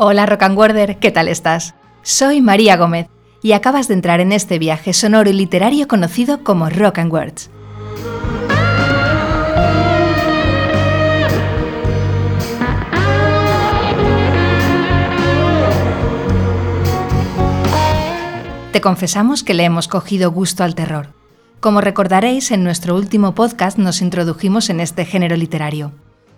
Hola Rock and ¿qué tal estás? Soy María Gómez y acabas de entrar en este viaje sonoro y literario conocido como Rock and Words. Te confesamos que le hemos cogido gusto al terror. Como recordaréis, en nuestro último podcast nos introdujimos en este género literario.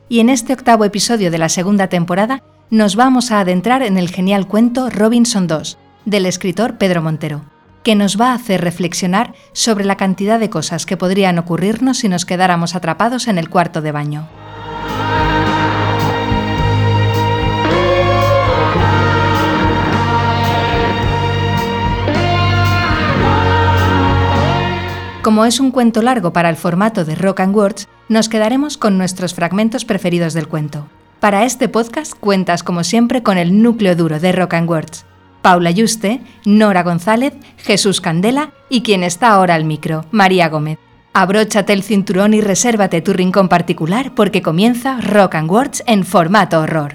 Y en este octavo episodio de la segunda temporada nos vamos a adentrar en el genial cuento Robinson II, del escritor Pedro Montero, que nos va a hacer reflexionar sobre la cantidad de cosas que podrían ocurrirnos si nos quedáramos atrapados en el cuarto de baño. Como es un cuento largo para el formato de Rock and Words, nos quedaremos con nuestros fragmentos preferidos del cuento. Para este podcast cuentas como siempre con el núcleo duro de Rock and Words. Paula Yuste, Nora González, Jesús Candela y quien está ahora al micro, María Gómez. Abróchate el cinturón y resérvate tu rincón particular porque comienza Rock and Words en formato horror.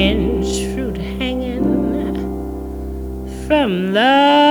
from the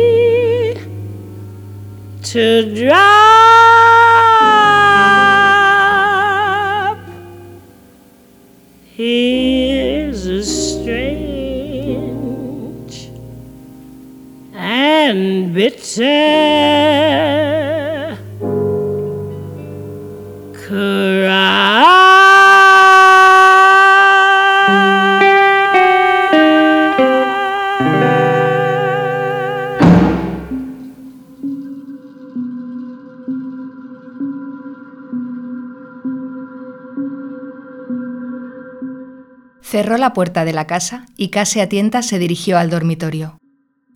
to drop. Here's a strange and bitter. La puerta de la casa y casi a tientas se dirigió al dormitorio,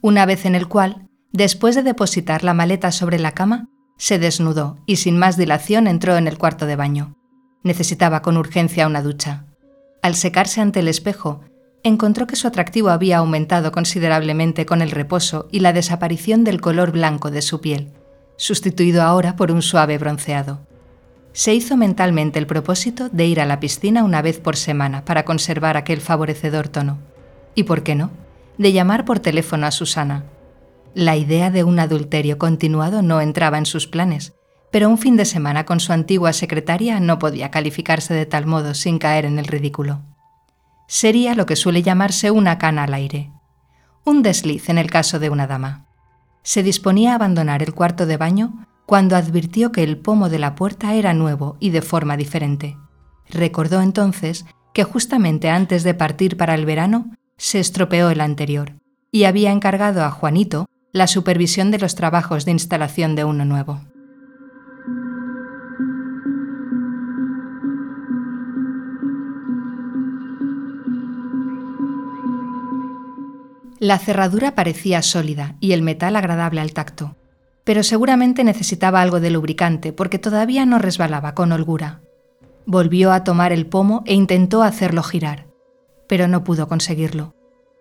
una vez en el cual, después de depositar la maleta sobre la cama, se desnudó y sin más dilación entró en el cuarto de baño. Necesitaba con urgencia una ducha. Al secarse ante el espejo, encontró que su atractivo había aumentado considerablemente con el reposo y la desaparición del color blanco de su piel, sustituido ahora por un suave bronceado. Se hizo mentalmente el propósito de ir a la piscina una vez por semana para conservar aquel favorecedor tono. Y por qué no, de llamar por teléfono a Susana. La idea de un adulterio continuado no entraba en sus planes, pero un fin de semana con su antigua secretaria no podía calificarse de tal modo sin caer en el ridículo sería lo que suele llamarse una cana al aire, un desliz en el caso de una dama. Se disponía a abandonar el cuarto de baño cuando advirtió que el pomo de la puerta era nuevo y de forma diferente. Recordó entonces que justamente antes de partir para el verano se estropeó el anterior y había encargado a Juanito la supervisión de los trabajos de instalación de uno nuevo. La cerradura parecía sólida y el metal agradable al tacto, pero seguramente necesitaba algo de lubricante porque todavía no resbalaba con holgura. Volvió a tomar el pomo e intentó hacerlo girar, pero no pudo conseguirlo.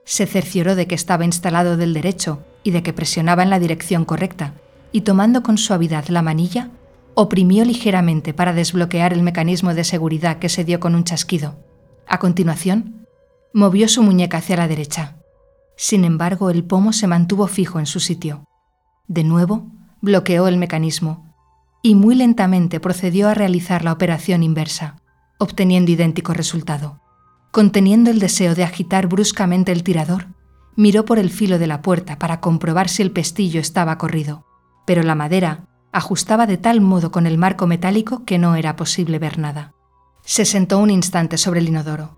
Se cercioró de que estaba instalado del derecho y de que presionaba en la dirección correcta, y tomando con suavidad la manilla, oprimió ligeramente para desbloquear el mecanismo de seguridad que se dio con un chasquido. A continuación, movió su muñeca hacia la derecha. Sin embargo, el pomo se mantuvo fijo en su sitio. De nuevo, bloqueó el mecanismo y muy lentamente procedió a realizar la operación inversa, obteniendo idéntico resultado. Conteniendo el deseo de agitar bruscamente el tirador, miró por el filo de la puerta para comprobar si el pestillo estaba corrido, pero la madera ajustaba de tal modo con el marco metálico que no era posible ver nada. Se sentó un instante sobre el inodoro,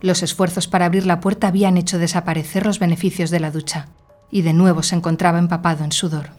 los esfuerzos para abrir la puerta habían hecho desaparecer los beneficios de la ducha, y de nuevo se encontraba empapado en sudor.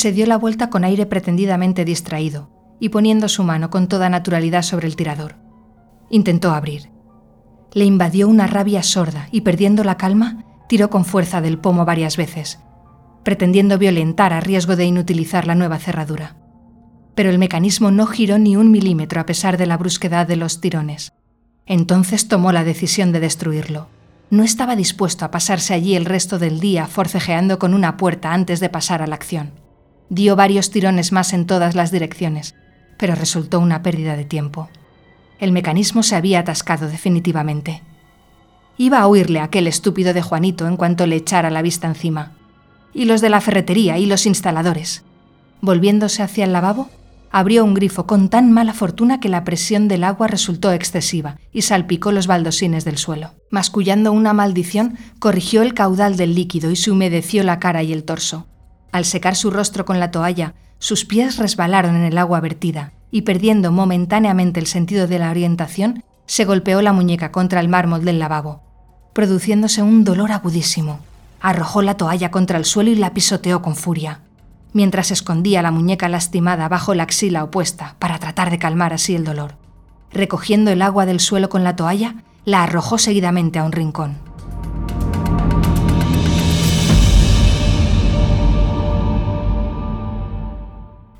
Se dio la vuelta con aire pretendidamente distraído y poniendo su mano con toda naturalidad sobre el tirador. Intentó abrir. Le invadió una rabia sorda y perdiendo la calma, tiró con fuerza del pomo varias veces, pretendiendo violentar a riesgo de inutilizar la nueva cerradura. Pero el mecanismo no giró ni un milímetro a pesar de la brusquedad de los tirones. Entonces tomó la decisión de destruirlo. No estaba dispuesto a pasarse allí el resto del día forcejeando con una puerta antes de pasar a la acción. Dio varios tirones más en todas las direcciones, pero resultó una pérdida de tiempo. El mecanismo se había atascado definitivamente. Iba a huirle aquel estúpido de Juanito en cuanto le echara la vista encima. Y los de la ferretería y los instaladores. Volviéndose hacia el lavabo, abrió un grifo con tan mala fortuna que la presión del agua resultó excesiva y salpicó los baldosines del suelo. Mascullando una maldición, corrigió el caudal del líquido y se humedeció la cara y el torso. Al secar su rostro con la toalla, sus pies resbalaron en el agua vertida y perdiendo momentáneamente el sentido de la orientación, se golpeó la muñeca contra el mármol del lavabo. produciéndose un dolor agudísimo. Arrojó la toalla contra el suelo y la pisoteó con furia, mientras escondía la muñeca lastimada bajo la axila opuesta para tratar de calmar así el dolor. Recogiendo el agua del suelo con la toalla, la arrojó seguidamente a un rincón.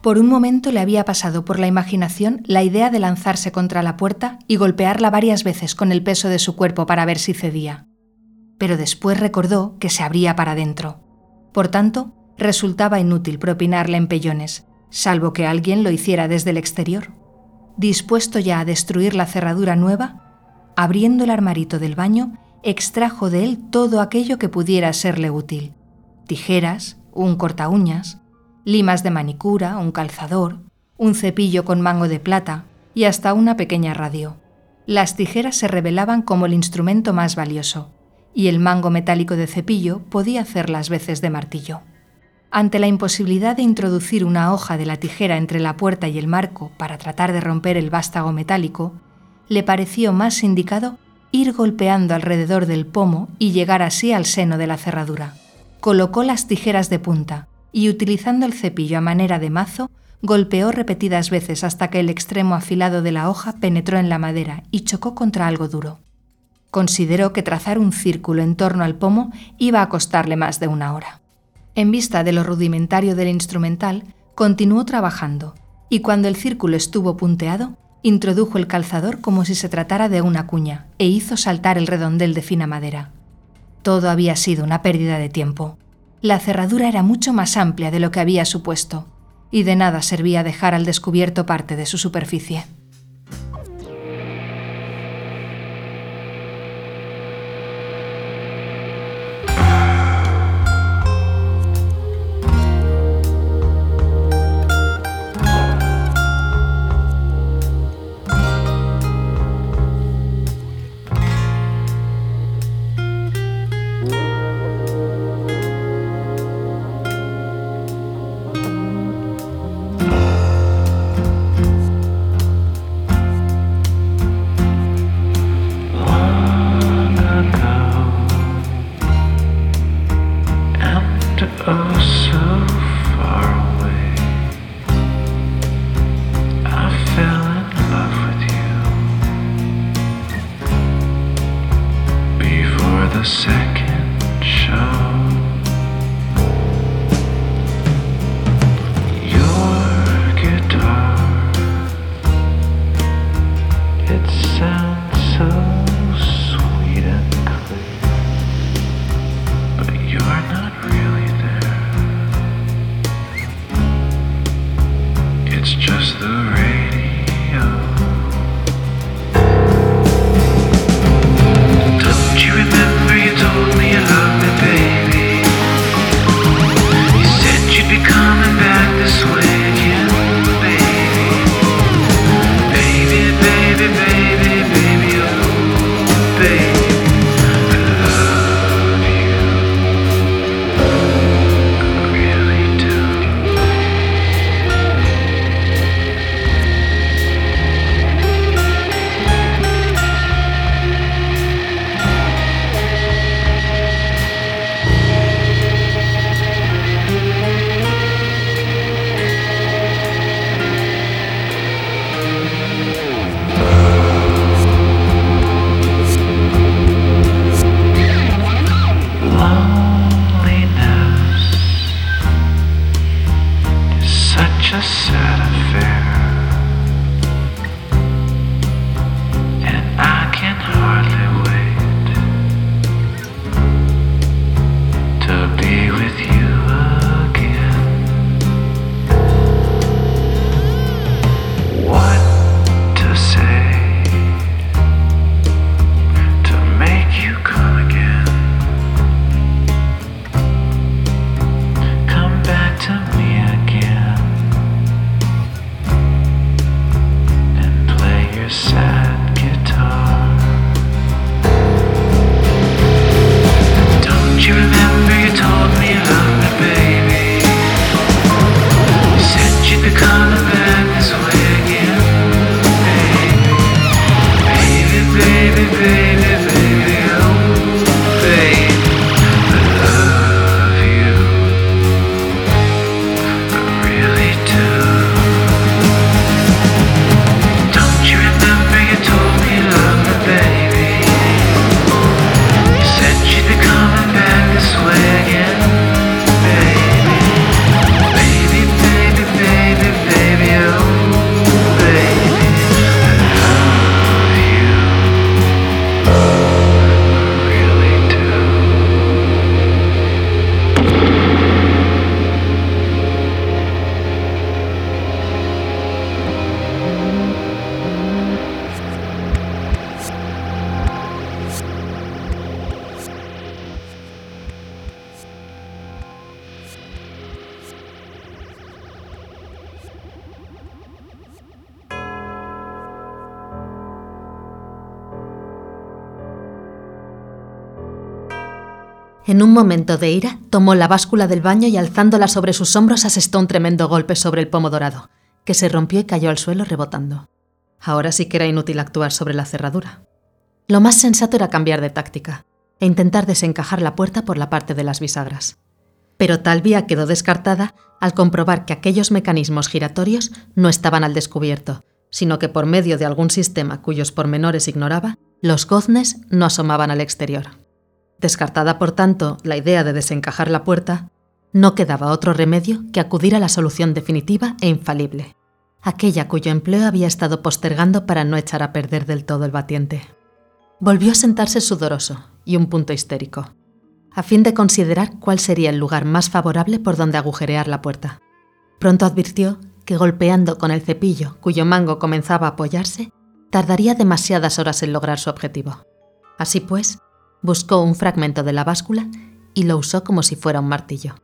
Por un momento le había pasado por la imaginación la idea de lanzarse contra la puerta y golpearla varias veces con el peso de su cuerpo para ver si cedía. Pero después recordó que se abría para adentro. Por tanto, resultaba inútil propinarle empellones, salvo que alguien lo hiciera desde el exterior. Dispuesto ya a destruir la cerradura nueva, abriendo el armarito del baño, extrajo de él todo aquello que pudiera serle útil. Tijeras, un corta uñas, limas de manicura, un calzador, un cepillo con mango de plata y hasta una pequeña radio. Las tijeras se revelaban como el instrumento más valioso, y el mango metálico de cepillo podía hacer las veces de martillo. Ante la imposibilidad de introducir una hoja de la tijera entre la puerta y el marco para tratar de romper el vástago metálico, le pareció más indicado ir golpeando alrededor del pomo y llegar así al seno de la cerradura. Colocó las tijeras de punta, y utilizando el cepillo a manera de mazo, golpeó repetidas veces hasta que el extremo afilado de la hoja penetró en la madera y chocó contra algo duro. Consideró que trazar un círculo en torno al pomo iba a costarle más de una hora. En vista de lo rudimentario del instrumental, continuó trabajando, y cuando el círculo estuvo punteado, introdujo el calzador como si se tratara de una cuña e hizo saltar el redondel de fina madera. Todo había sido una pérdida de tiempo. La cerradura era mucho más amplia de lo que había supuesto, y de nada servía dejar al descubierto parte de su superficie. En un momento de ira, tomó la báscula del baño y alzándola sobre sus hombros asestó un tremendo golpe sobre el pomo dorado, que se rompió y cayó al suelo rebotando. Ahora sí que era inútil actuar sobre la cerradura. Lo más sensato era cambiar de táctica e intentar desencajar la puerta por la parte de las bisagras. Pero tal vía quedó descartada al comprobar que aquellos mecanismos giratorios no estaban al descubierto, sino que por medio de algún sistema cuyos pormenores ignoraba, los goznes no asomaban al exterior. Descartada, por tanto, la idea de desencajar la puerta, no quedaba otro remedio que acudir a la solución definitiva e infalible, aquella cuyo empleo había estado postergando para no echar a perder del todo el batiente. Volvió a sentarse sudoroso y un punto histérico, a fin de considerar cuál sería el lugar más favorable por donde agujerear la puerta. Pronto advirtió que golpeando con el cepillo cuyo mango comenzaba a apoyarse, tardaría demasiadas horas en lograr su objetivo. Así pues, buscó un fragmento de la báscula y lo usó como si fuera un martillo.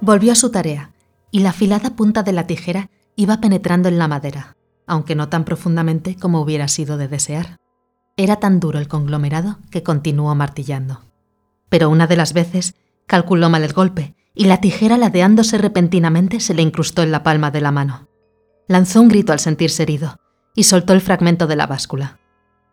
Volvió a su tarea y la afilada punta de la tijera iba penetrando en la madera, aunque no tan profundamente como hubiera sido de desear. Era tan duro el conglomerado que continuó martillando. Pero una de las veces calculó mal el golpe y la tijera ladeándose repentinamente se le incrustó en la palma de la mano. Lanzó un grito al sentirse herido y soltó el fragmento de la báscula.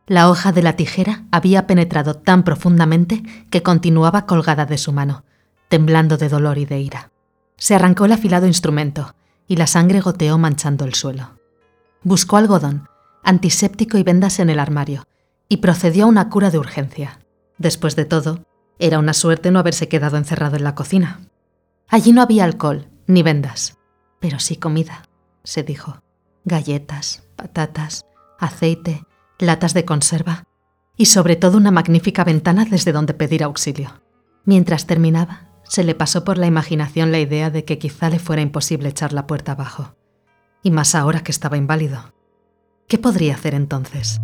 La hoja de la tijera había penetrado tan profundamente que continuaba colgada de su mano, temblando de dolor y de ira. Se arrancó el afilado instrumento y la sangre goteó manchando el suelo. Buscó algodón, antiséptico y vendas en el armario y procedió a una cura de urgencia. Después de todo, era una suerte no haberse quedado encerrado en la cocina. Allí no había alcohol ni vendas, pero sí comida se dijo. Galletas, patatas, aceite, latas de conserva y sobre todo una magnífica ventana desde donde pedir auxilio. Mientras terminaba, se le pasó por la imaginación la idea de que quizá le fuera imposible echar la puerta abajo. Y más ahora que estaba inválido. ¿Qué podría hacer entonces?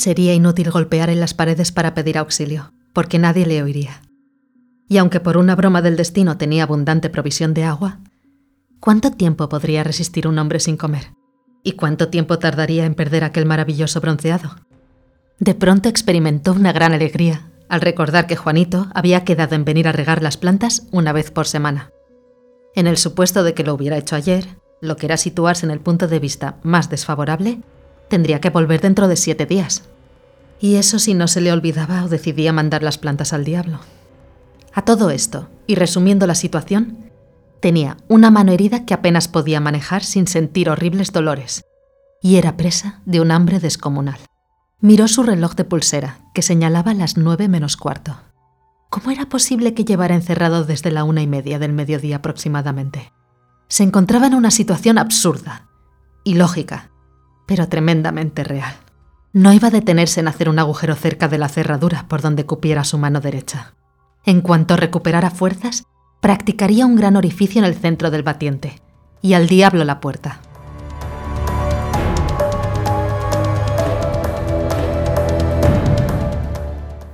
Sería inútil golpear en las paredes para pedir auxilio, porque nadie le oiría. Y aunque por una broma del destino tenía abundante provisión de agua, ¿cuánto tiempo podría resistir un hombre sin comer? ¿Y cuánto tiempo tardaría en perder aquel maravilloso bronceado? De pronto experimentó una gran alegría al recordar que Juanito había quedado en venir a regar las plantas una vez por semana. En el supuesto de que lo hubiera hecho ayer, lo que era situarse en el punto de vista más desfavorable, tendría que volver dentro de siete días. Y eso si no se le olvidaba o decidía mandar las plantas al diablo. A todo esto, y resumiendo la situación, tenía una mano herida que apenas podía manejar sin sentir horribles dolores, y era presa de un hambre descomunal. Miró su reloj de pulsera, que señalaba las nueve menos cuarto. ¿Cómo era posible que llevara encerrado desde la una y media del mediodía aproximadamente? Se encontraba en una situación absurda, ilógica, pero tremendamente real. No iba a detenerse en hacer un agujero cerca de la cerradura por donde cupiera su mano derecha. En cuanto recuperara fuerzas, practicaría un gran orificio en el centro del batiente, y al diablo la puerta.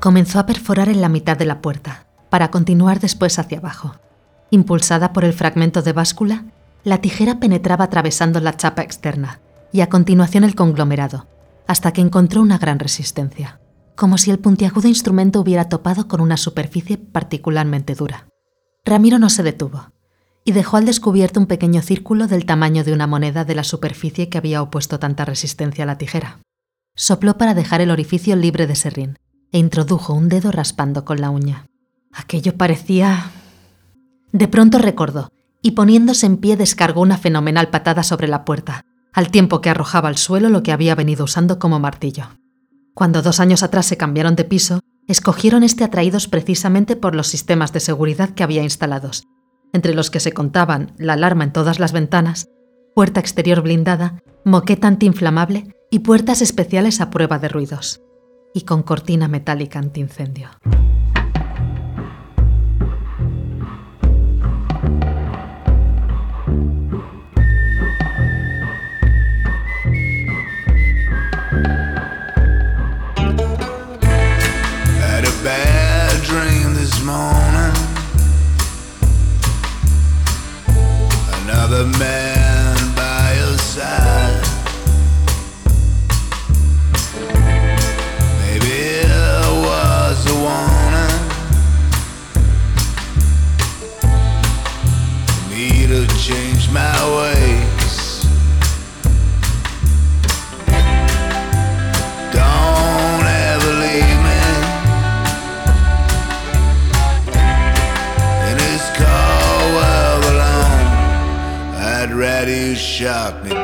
Comenzó a perforar en la mitad de la puerta, para continuar después hacia abajo. Impulsada por el fragmento de báscula, la tijera penetraba atravesando la chapa externa y a continuación el conglomerado, hasta que encontró una gran resistencia, como si el puntiagudo instrumento hubiera topado con una superficie particularmente dura. Ramiro no se detuvo y dejó al descubierto un pequeño círculo del tamaño de una moneda de la superficie que había opuesto tanta resistencia a la tijera. Sopló para dejar el orificio libre de serrín e introdujo un dedo raspando con la uña. Aquello parecía... De pronto recordó y poniéndose en pie descargó una fenomenal patada sobre la puerta, al tiempo que arrojaba al suelo lo que había venido usando como martillo. Cuando dos años atrás se cambiaron de piso, escogieron este atraídos precisamente por los sistemas de seguridad que había instalados, entre los que se contaban la alarma en todas las ventanas, puerta exterior blindada, moqueta antiinflamable y puertas especiales a prueba de ruidos, y con cortina metálica antiincendio. Shot me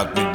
out.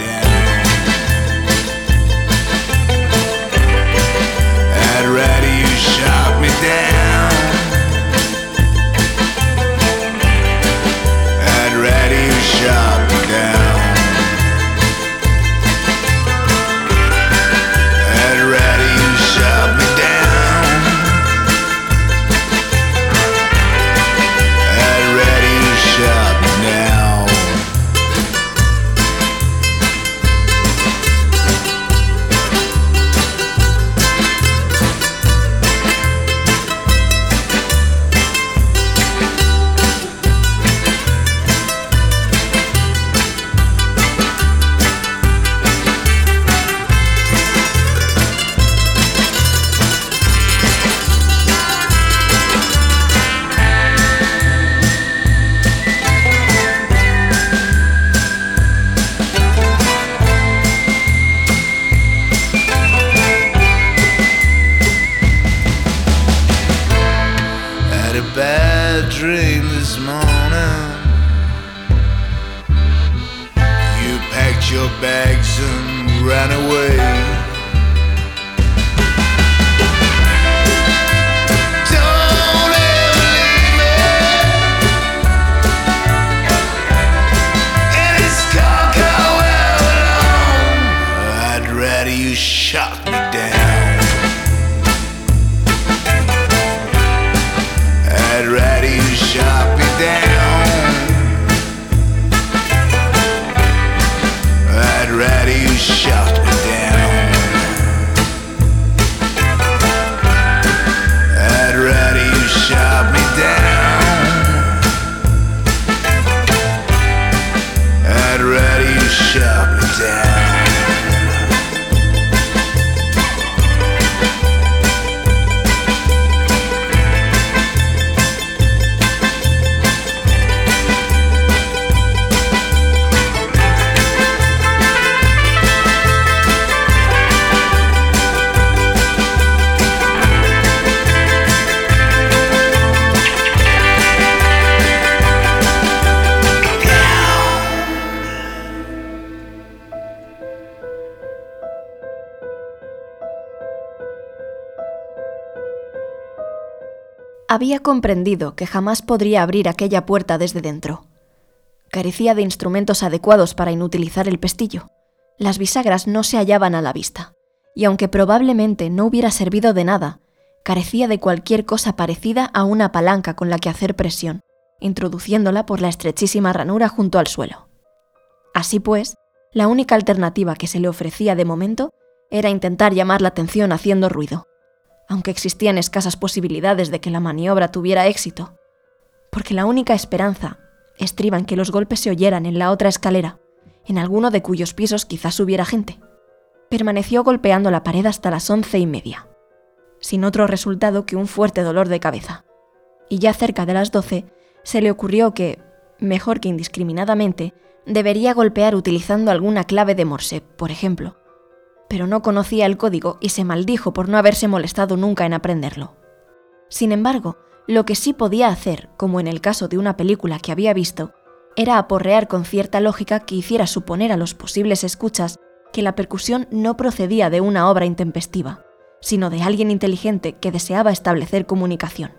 Había comprendido que jamás podría abrir aquella puerta desde dentro. Carecía de instrumentos adecuados para inutilizar el pestillo. Las bisagras no se hallaban a la vista, y aunque probablemente no hubiera servido de nada, carecía de cualquier cosa parecida a una palanca con la que hacer presión, introduciéndola por la estrechísima ranura junto al suelo. Así pues, la única alternativa que se le ofrecía de momento era intentar llamar la atención haciendo ruido aunque existían escasas posibilidades de que la maniobra tuviera éxito, porque la única esperanza estriba en que los golpes se oyeran en la otra escalera, en alguno de cuyos pisos quizás hubiera gente. Permaneció golpeando la pared hasta las once y media, sin otro resultado que un fuerte dolor de cabeza. Y ya cerca de las doce se le ocurrió que, mejor que indiscriminadamente, debería golpear utilizando alguna clave de Morse, por ejemplo, pero no conocía el código y se maldijo por no haberse molestado nunca en aprenderlo. Sin embargo, lo que sí podía hacer, como en el caso de una película que había visto, era aporrear con cierta lógica que hiciera suponer a los posibles escuchas que la percusión no procedía de una obra intempestiva, sino de alguien inteligente que deseaba establecer comunicación.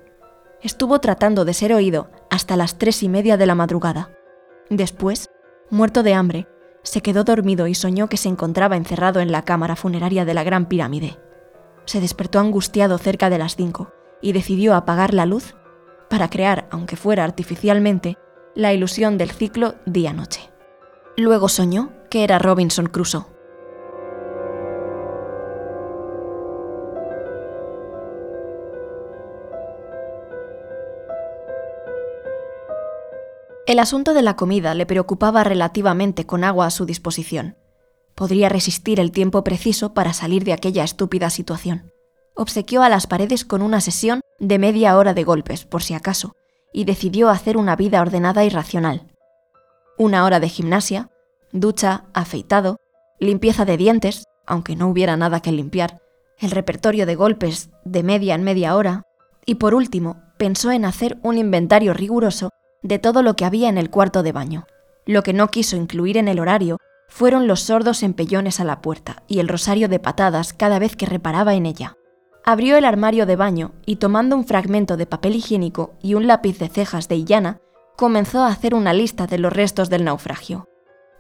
Estuvo tratando de ser oído hasta las tres y media de la madrugada. Después, muerto de hambre, se quedó dormido y soñó que se encontraba encerrado en la cámara funeraria de la Gran Pirámide. Se despertó angustiado cerca de las cinco y decidió apagar la luz para crear, aunque fuera artificialmente, la ilusión del ciclo día-noche. Luego soñó que era Robinson Crusoe. El asunto de la comida le preocupaba relativamente con agua a su disposición. Podría resistir el tiempo preciso para salir de aquella estúpida situación. Obsequió a las paredes con una sesión de media hora de golpes, por si acaso, y decidió hacer una vida ordenada y racional. Una hora de gimnasia, ducha, afeitado, limpieza de dientes, aunque no hubiera nada que limpiar, el repertorio de golpes de media en media hora, y por último, pensó en hacer un inventario riguroso de todo lo que había en el cuarto de baño. Lo que no quiso incluir en el horario fueron los sordos empellones a la puerta y el rosario de patadas cada vez que reparaba en ella. Abrió el armario de baño y tomando un fragmento de papel higiénico y un lápiz de cejas de Illana, comenzó a hacer una lista de los restos del naufragio.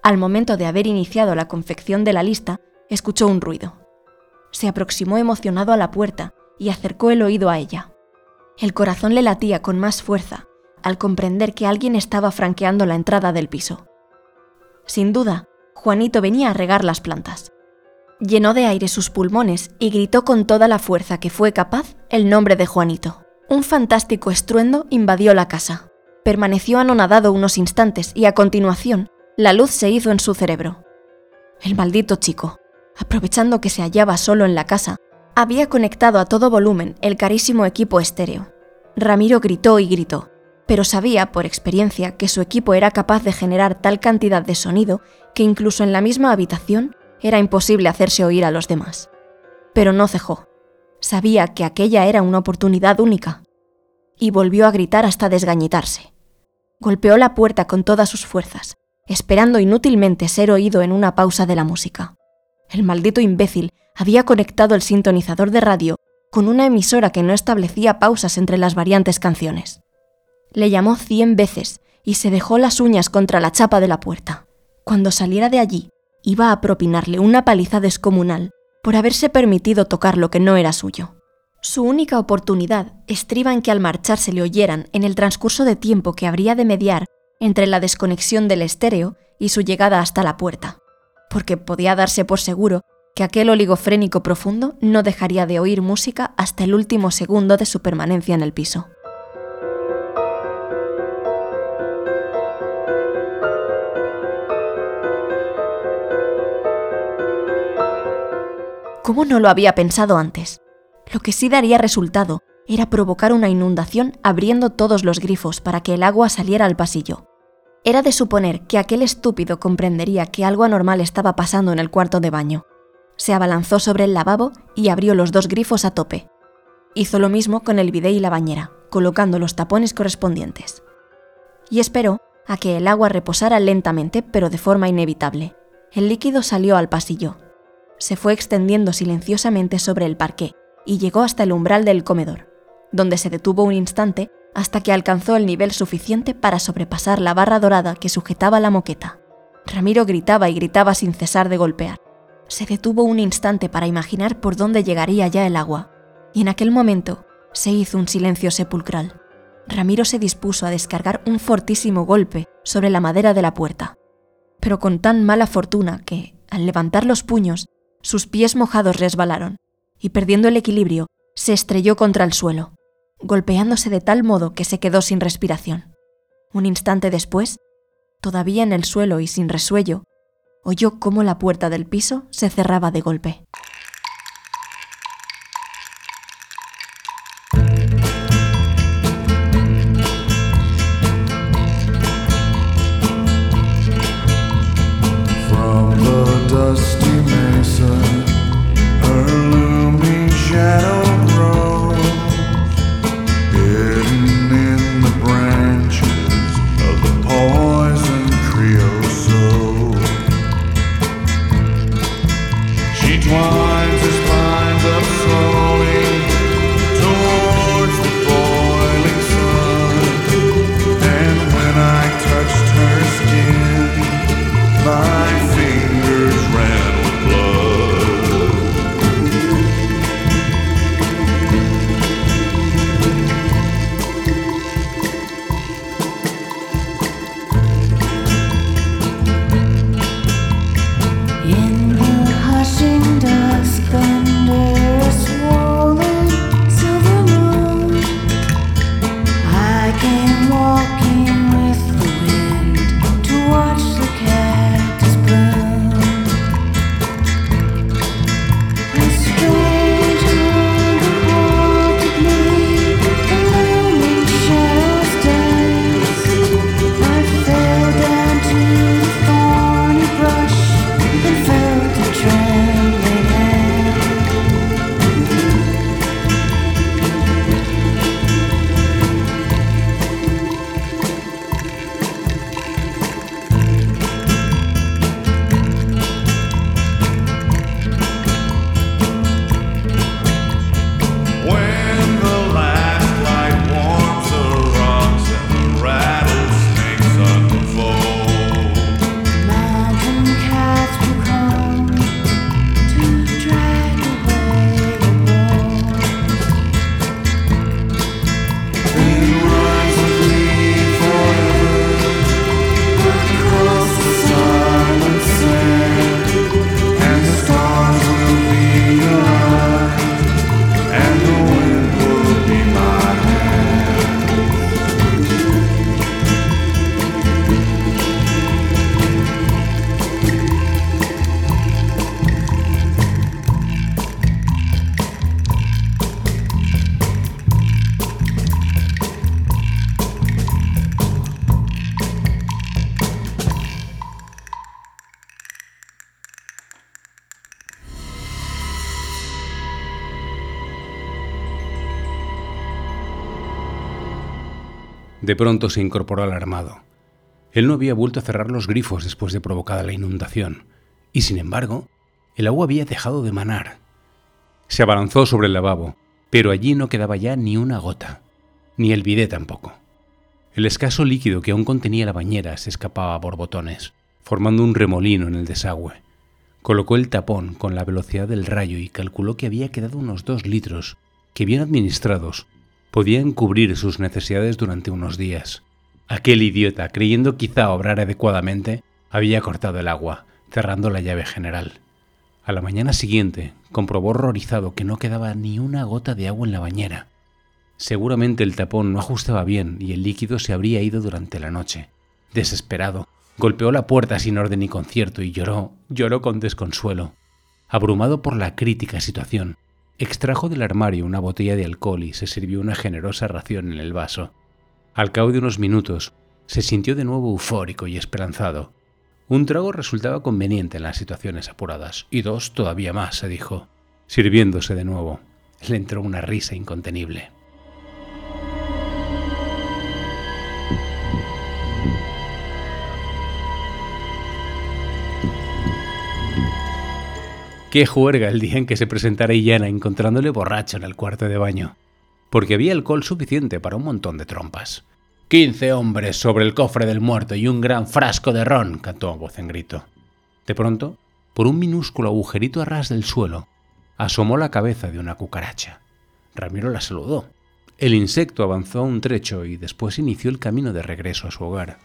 Al momento de haber iniciado la confección de la lista, escuchó un ruido. Se aproximó emocionado a la puerta y acercó el oído a ella. El corazón le latía con más fuerza al comprender que alguien estaba franqueando la entrada del piso. Sin duda, Juanito venía a regar las plantas. Llenó de aire sus pulmones y gritó con toda la fuerza que fue capaz el nombre de Juanito. Un fantástico estruendo invadió la casa. Permaneció anonadado unos instantes y a continuación la luz se hizo en su cerebro. El maldito chico, aprovechando que se hallaba solo en la casa, había conectado a todo volumen el carísimo equipo estéreo. Ramiro gritó y gritó pero sabía por experiencia que su equipo era capaz de generar tal cantidad de sonido que incluso en la misma habitación era imposible hacerse oír a los demás. Pero no cejó. Sabía que aquella era una oportunidad única. Y volvió a gritar hasta desgañitarse. Golpeó la puerta con todas sus fuerzas, esperando inútilmente ser oído en una pausa de la música. El maldito imbécil había conectado el sintonizador de radio con una emisora que no establecía pausas entre las variantes canciones. Le llamó cien veces y se dejó las uñas contra la chapa de la puerta. Cuando saliera de allí, iba a propinarle una paliza descomunal por haberse permitido tocar lo que no era suyo. Su única oportunidad estriba en que al marcharse le oyeran en el transcurso de tiempo que habría de mediar entre la desconexión del estéreo y su llegada hasta la puerta, porque podía darse por seguro que aquel oligofrénico profundo no dejaría de oír música hasta el último segundo de su permanencia en el piso. ¿Cómo no lo había pensado antes? Lo que sí daría resultado era provocar una inundación abriendo todos los grifos para que el agua saliera al pasillo. Era de suponer que aquel estúpido comprendería que algo anormal estaba pasando en el cuarto de baño. Se abalanzó sobre el lavabo y abrió los dos grifos a tope. Hizo lo mismo con el bidé y la bañera, colocando los tapones correspondientes. Y esperó a que el agua reposara lentamente pero de forma inevitable. El líquido salió al pasillo. Se fue extendiendo silenciosamente sobre el parqué y llegó hasta el umbral del comedor, donde se detuvo un instante hasta que alcanzó el nivel suficiente para sobrepasar la barra dorada que sujetaba la moqueta. Ramiro gritaba y gritaba sin cesar de golpear. Se detuvo un instante para imaginar por dónde llegaría ya el agua, y en aquel momento se hizo un silencio sepulcral. Ramiro se dispuso a descargar un fortísimo golpe sobre la madera de la puerta, pero con tan mala fortuna que, al levantar los puños, sus pies mojados resbalaron, y perdiendo el equilibrio, se estrelló contra el suelo, golpeándose de tal modo que se quedó sin respiración. Un instante después, todavía en el suelo y sin resuello, oyó cómo la puerta del piso se cerraba de golpe. De pronto se incorporó al armado. Él no había vuelto a cerrar los grifos después de provocada la inundación, y sin embargo, el agua había dejado de manar. Se abalanzó sobre el lavabo, pero allí no quedaba ya ni una gota, ni el bidé tampoco. El escaso líquido que aún contenía la bañera se escapaba a borbotones, formando un remolino en el desagüe. Colocó el tapón con la velocidad del rayo y calculó que había quedado unos dos litros, que bien administrados, podían cubrir sus necesidades durante unos días. Aquel idiota, creyendo quizá obrar adecuadamente, había cortado el agua, cerrando la llave general. A la mañana siguiente, comprobó horrorizado que no quedaba ni una gota de agua en la bañera. Seguramente el tapón no ajustaba bien y el líquido se habría ido durante la noche. Desesperado, golpeó la puerta sin orden ni concierto y lloró, lloró con desconsuelo. Abrumado por la crítica situación, extrajo del armario una botella de alcohol y se sirvió una generosa ración en el vaso. Al cabo de unos minutos, se sintió de nuevo eufórico y esperanzado. Un trago resultaba conveniente en las situaciones apuradas, y dos todavía más, se dijo. Sirviéndose de nuevo, le entró una risa incontenible. Qué juerga el día en que se presentara Illana encontrándole borracho en el cuarto de baño, porque había alcohol suficiente para un montón de trompas. Quince hombres sobre el cofre del muerto y un gran frasco de ron, cantó a voz en grito. De pronto, por un minúsculo agujerito a ras del suelo, asomó la cabeza de una cucaracha. Ramiro la saludó. El insecto avanzó un trecho y después inició el camino de regreso a su hogar.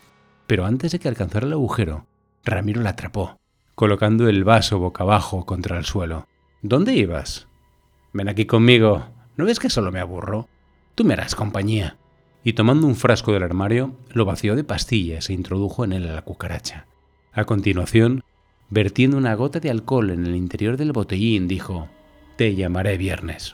Pero antes de que alcanzara el agujero, Ramiro la atrapó, colocando el vaso boca abajo contra el suelo. ¿Dónde ibas? Ven aquí conmigo. ¿No ves que solo me aburro? Tú me harás compañía. Y tomando un frasco del armario, lo vació de pastillas e introdujo en él a la cucaracha. A continuación, vertiendo una gota de alcohol en el interior del botellín, dijo, Te llamaré viernes.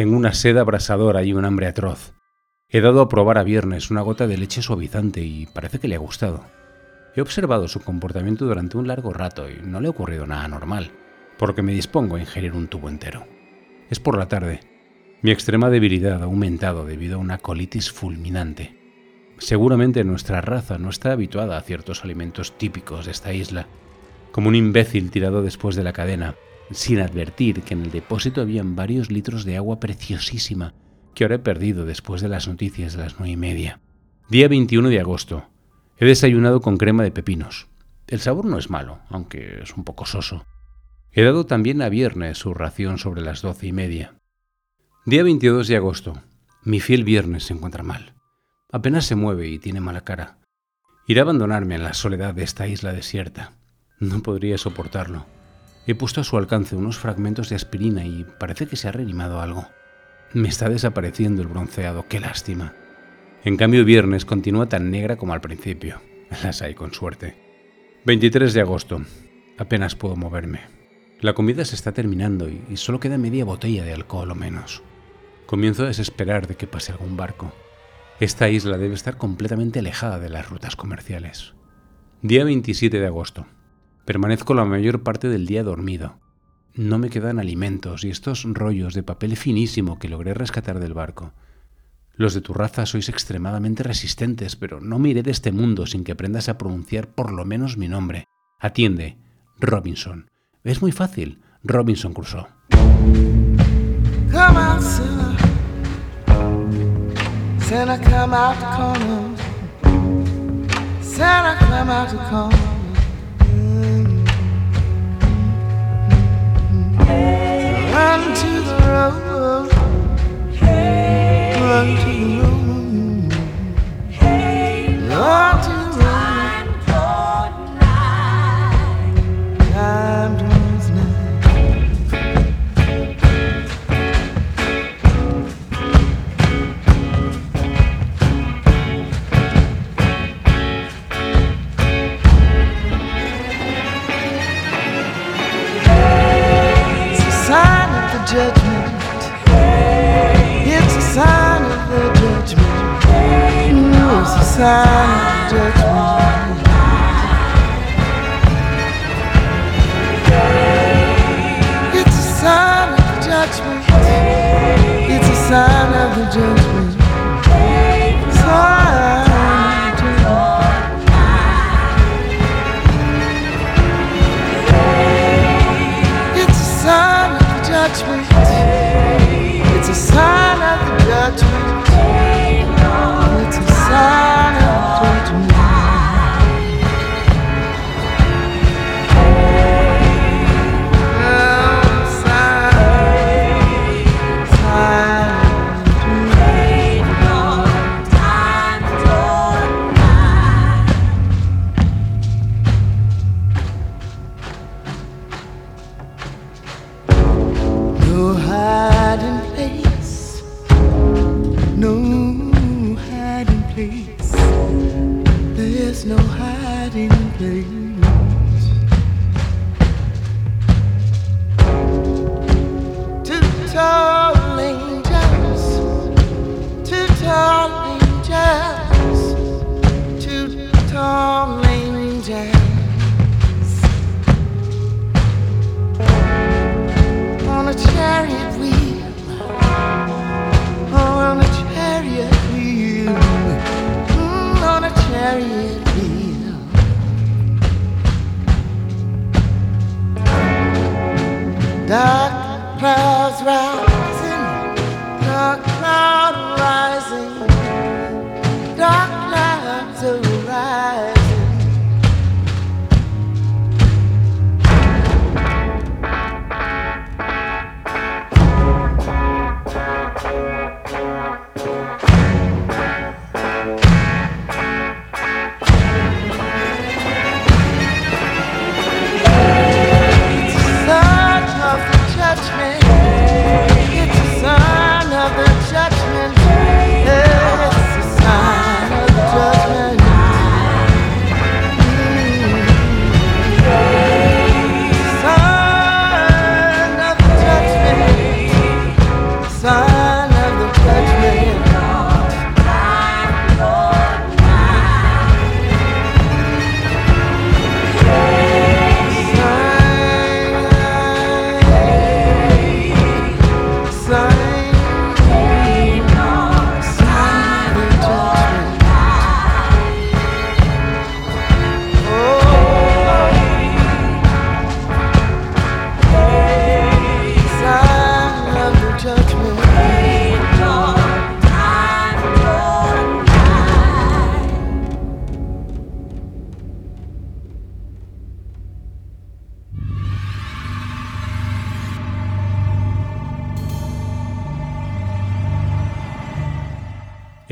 Tengo una sed abrasadora y un hambre atroz. He dado a probar a Viernes una gota de leche suavizante y parece que le ha gustado. He observado su comportamiento durante un largo rato y no le ha ocurrido nada normal, por lo que me dispongo a ingerir un tubo entero. Es por la tarde. Mi extrema debilidad ha aumentado debido a una colitis fulminante. Seguramente nuestra raza no está habituada a ciertos alimentos típicos de esta isla, como un imbécil tirado después de la cadena, sin advertir que en el depósito habían varios litros de agua preciosísima que ahora he perdido después de las noticias de las nueve y media. Día 21 de agosto. He desayunado con crema de pepinos. El sabor no es malo, aunque es un poco soso. He dado también a Viernes su ración sobre las doce y media. Día 22 de agosto. Mi fiel Viernes se encuentra mal. Apenas se mueve y tiene mala cara. Irá a abandonarme en la soledad de esta isla desierta. No podría soportarlo. He puesto a su alcance unos fragmentos de aspirina y parece que se ha reanimado algo. Me está desapareciendo el bronceado, qué lástima. En cambio, viernes continúa tan negra como al principio. Las hay con suerte. 23 de agosto. Apenas puedo moverme. La comida se está terminando y, solo queda media botella de alcohol o menos. Comienzo a desesperar de que pase algún barco. Esta isla debe estar completamente alejada de las rutas comerciales. Día 27 de agosto. Permanezco la mayor parte del día dormido. No me quedan alimentos y estos rollos de papel finísimo que logré rescatar del barco. Los de tu raza sois extremadamente resistentes, pero no me iré de este mundo sin que aprendas a pronunciar por lo menos mi nombre. Atiende, Robinson. Es muy fácil, Robinson Crusoe. Run to the road. judgment. It's a sign of the judgment. It's a sign.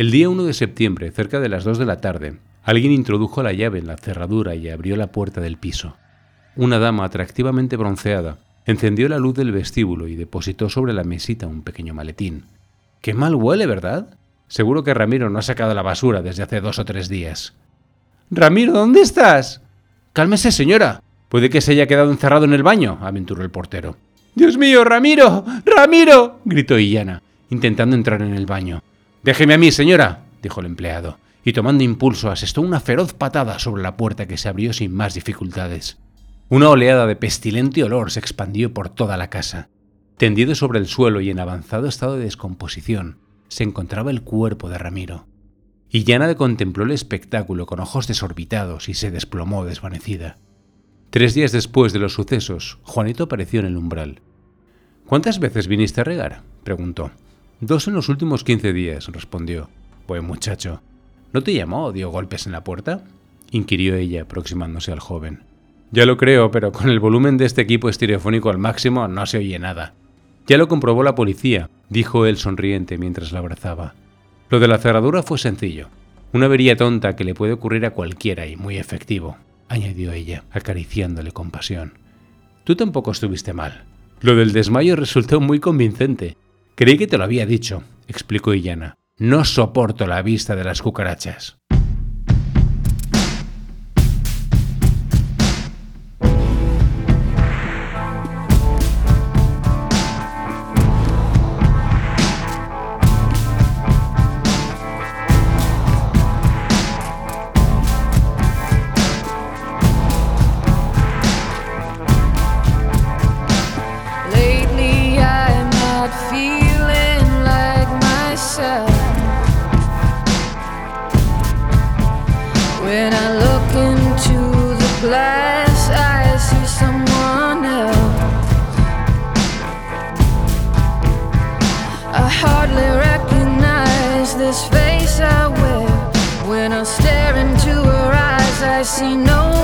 El día 1 de septiembre, cerca de las 2 de la tarde, alguien introdujo la llave en la cerradura y abrió la puerta del piso. Una dama atractivamente bronceada encendió la luz del vestíbulo y depositó sobre la mesita un pequeño maletín. ¡Qué mal huele, ¿verdad? Seguro que Ramiro no ha sacado la basura desde hace dos o tres días. Ramiro, ¿dónde estás? Cálmese, señora. Puede que se haya quedado encerrado en el baño, aventuró el portero. Dios mío, Ramiro, Ramiro, gritó Illana, intentando entrar en el baño. Déjeme a mí, señora, dijo el empleado, y tomando impulso asestó una feroz patada sobre la puerta que se abrió sin más dificultades. Una oleada de pestilente olor se expandió por toda la casa. Tendido sobre el suelo y en avanzado estado de descomposición, se encontraba el cuerpo de Ramiro. Illana contempló el espectáculo con ojos desorbitados y se desplomó desvanecida. Tres días después de los sucesos, Juanito apareció en el umbral. ¿Cuántas veces viniste a regar? preguntó. Dos en los últimos quince días, respondió. Buen muchacho. ¿No te llamó o dio golpes en la puerta? inquirió ella, aproximándose al joven. Ya lo creo, pero con el volumen de este equipo estereofónico al máximo no se oye nada. Ya lo comprobó la policía, dijo él sonriente mientras la abrazaba. Lo de la cerradura fue sencillo. Una avería tonta que le puede ocurrir a cualquiera y muy efectivo, añadió ella, acariciándole con pasión. Tú tampoco estuviste mal. Lo del desmayo resultó muy convincente. Creí que te lo había dicho, explicó Illana. No soporto la vista de las cucarachas. I see no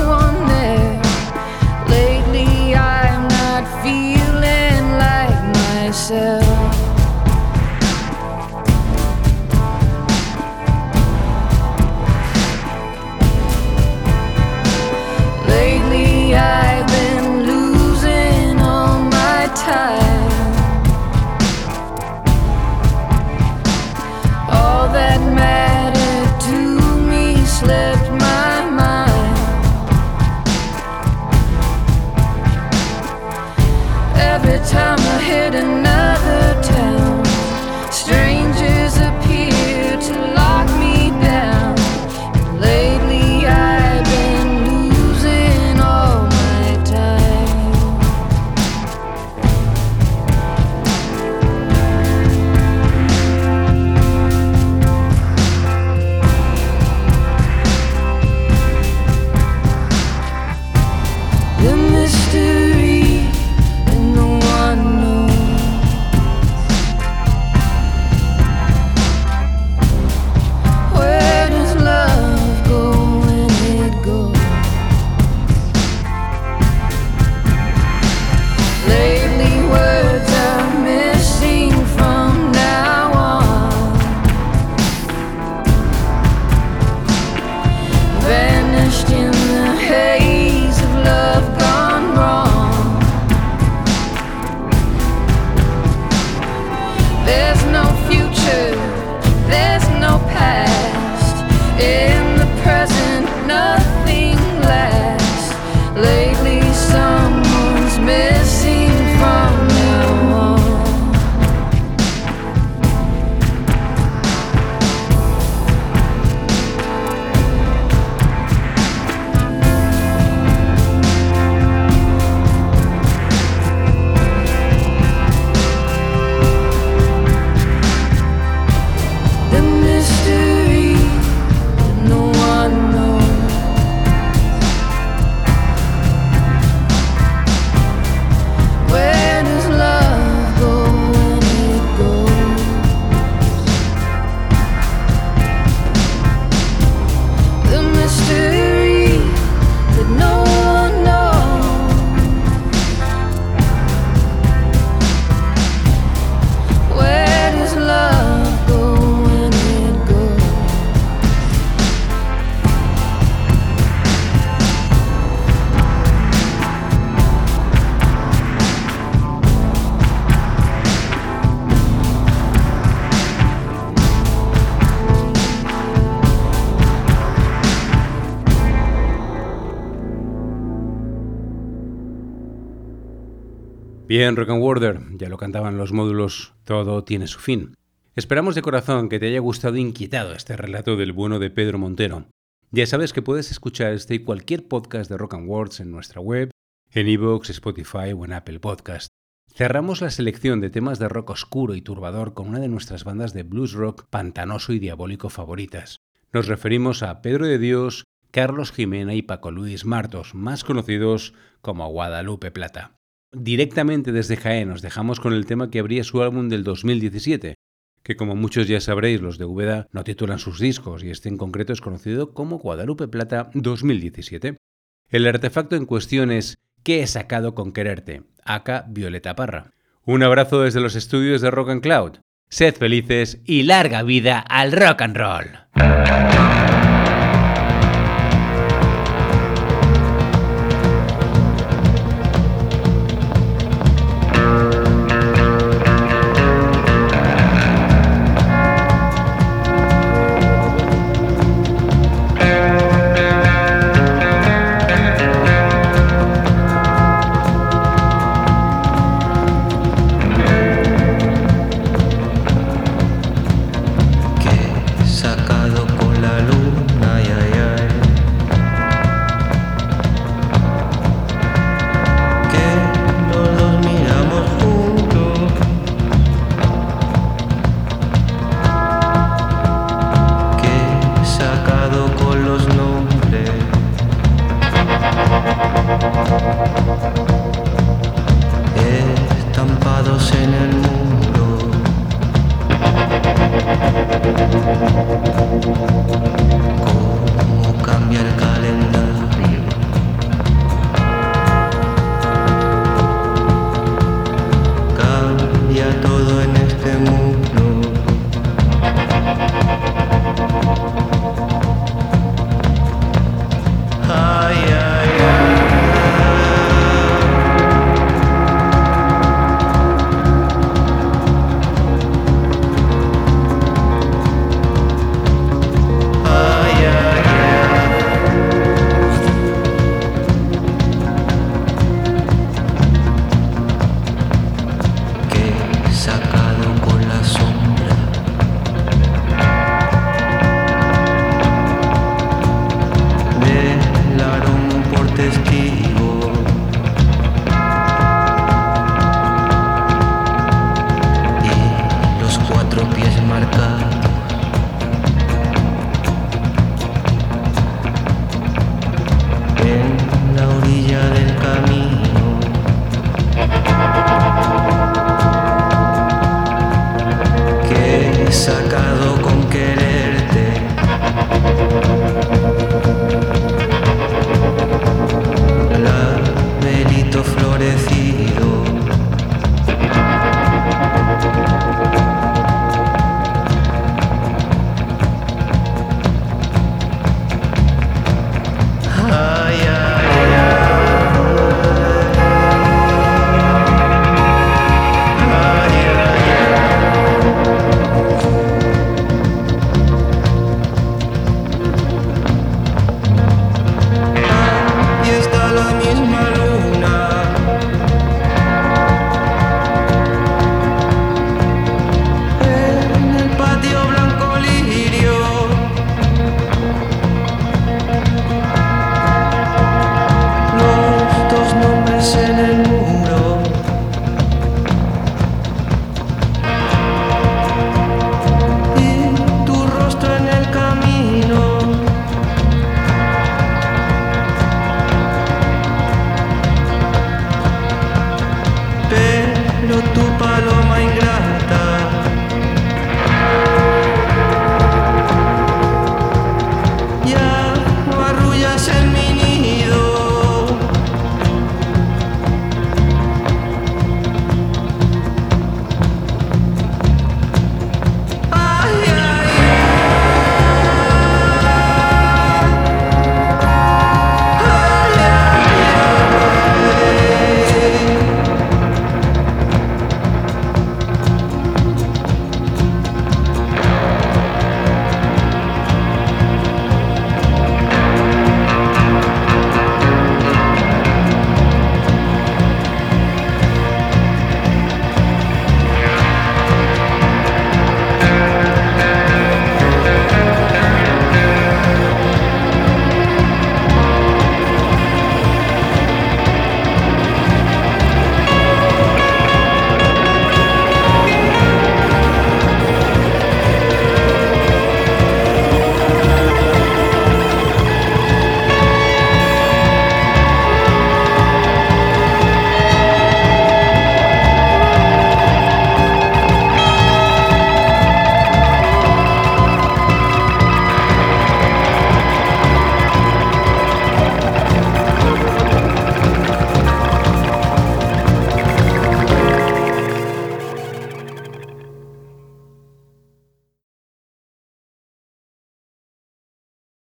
Bien, Rock and Worder, ya lo cantaban los módulos, todo tiene su fin. Esperamos de corazón que te haya gustado e inquietado este relato del bueno de Pedro Montero. Ya sabes que puedes escuchar este y cualquier podcast de Rock and Words en nuestra web, en iVoox, Spotify o en Apple Podcast. Cerramos la selección de temas de rock oscuro y turbador con una de nuestras bandas de blues rock pantanoso y diabólico favoritas. Nos referimos a Pedro de Dios, Carlos Jimena y Paco Luis Martos, más conocidos como Guadalupe Plata. Directamente desde Jaén nos dejamos con el tema que abría su álbum del 2017, que como muchos ya sabréis los de Úbeda no titulan sus discos y este en concreto es conocido como Guadalupe Plata 2017. El artefacto en cuestión es ¿Qué he sacado con quererte? Acá Violeta Parra. Un abrazo desde los estudios de Rock and Cloud. Sed felices y larga vida al rock and roll.